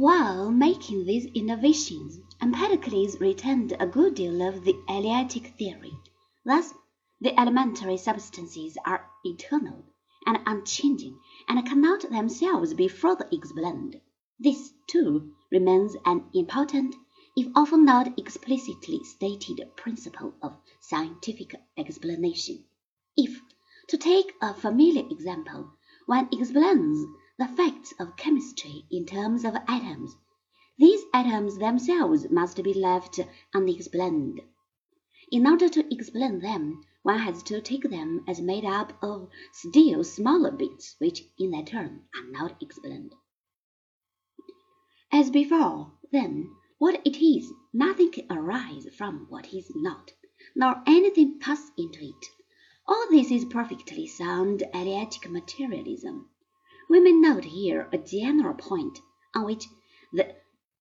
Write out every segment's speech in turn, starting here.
While making these innovations, Empedocles retained a good deal of the Eleatic theory. Thus the elementary substances are eternal and unchanging, and cannot themselves be further explained. This, too, remains an important, if often not explicitly stated principle of scientific explanation. If, to take a familiar example, one explains the facts of chemistry in terms of atoms, these atoms themselves must be left unexplained. In order to explain them, one has to take them as made up of still smaller bits which in their turn are not explained. As before, then, what it is, nothing can arise from what is not, nor anything pass into it. All this is perfectly sound Eleatic materialism. We may note here a general point on which the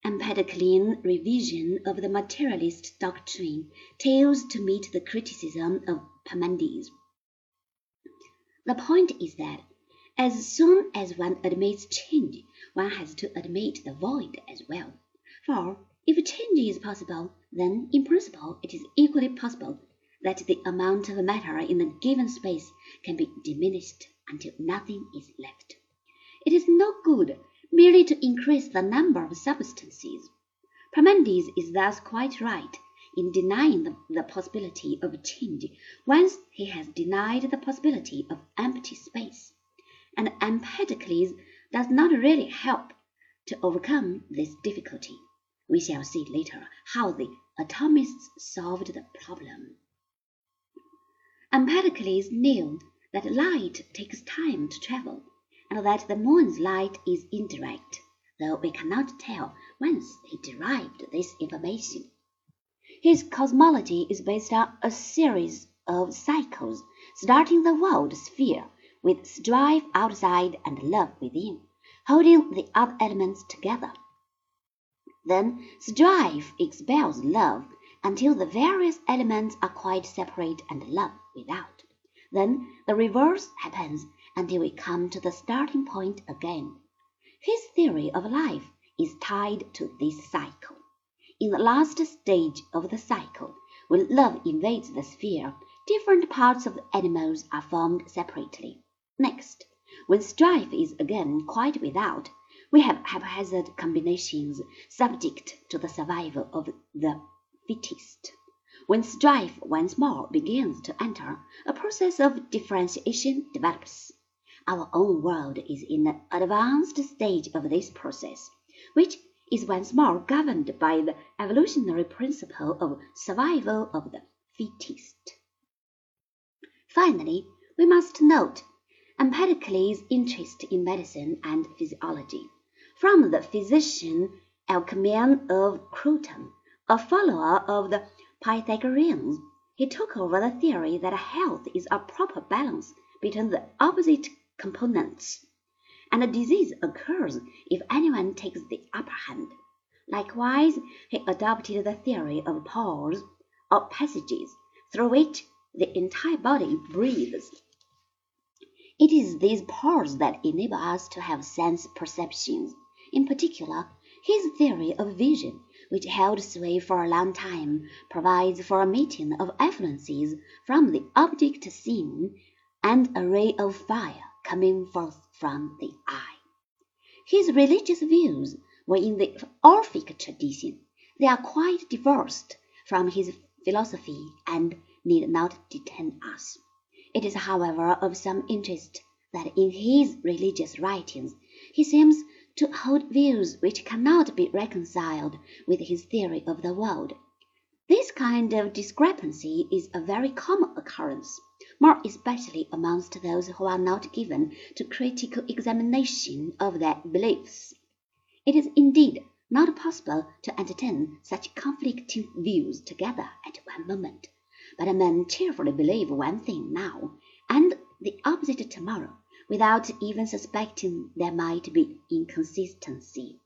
Empedoclean revision of the materialist doctrine fails to meet the criticism of Parmenides. The point is that as soon as one admits change, one has to admit the void as well. For if change is possible, then in principle it is equally possible that the amount of matter in a given space can be diminished until nothing is left. It is no good merely to increase the number of substances. Parmenides is thus quite right in denying the, possibility of change once he has denied the possibility of empty space. And Empedocles does not really help to overcome this difficulty. We shall see later how the atomists solved the problem. Empedocles knew that light takes time to travel that the moon's light is indirect, though we cannot tell whence he derived this information. His cosmology is based on a series of cycles, starting the world sphere with strife outside and love within, holding the other elements together. Then strife expels love until the various elements are quite separate and love without. Then the reverse happens until we come to the starting point again. His theory of life is tied to this cycle. In the last stage of the cycle, when love invades the sphere, different parts of the animals are formed separately. Next, when strife is again quite without, we have haphazard combinations subject to the survival of the fittest. When strife once more begins to enter, a process of differentiation develops. Our own world is in an advanced stage of this process, which is once more governed by the evolutionary principle of survival of the fittest. Finally, we must note Empedocles' interest in medicine and physiology. From the physician Alcmaeon of Croton, a follower of the Pythagoreans, he took over the theory that health is a proper balance between the opposite components, and a disease occurs if anyone takes the upper hand. Likewise, he adopted the theory of pores or passages through which the entire body breathes. It is these pores that enable us to have sense perceptions. In particular, his theory of vision, which held sway for a long time, provides for a meeting of effluences from the object seen and a ray of fire coming forth from the eye. His religious views were in the Orphic tradition. They are quite divorced from his philosophy and need not detain us. It is, however, of some interest that in his religious writings he seems to hold views which cannot be reconciled with his theory of the world. This kind of discrepancy is a very common occurrence more especially amongst those who are not given to critical examination of their beliefs. It is indeed not possible to entertain such conflicting views together at one moment, but men cheerfully believe one thing now, and the opposite tomorrow, without even suspecting there might be inconsistency.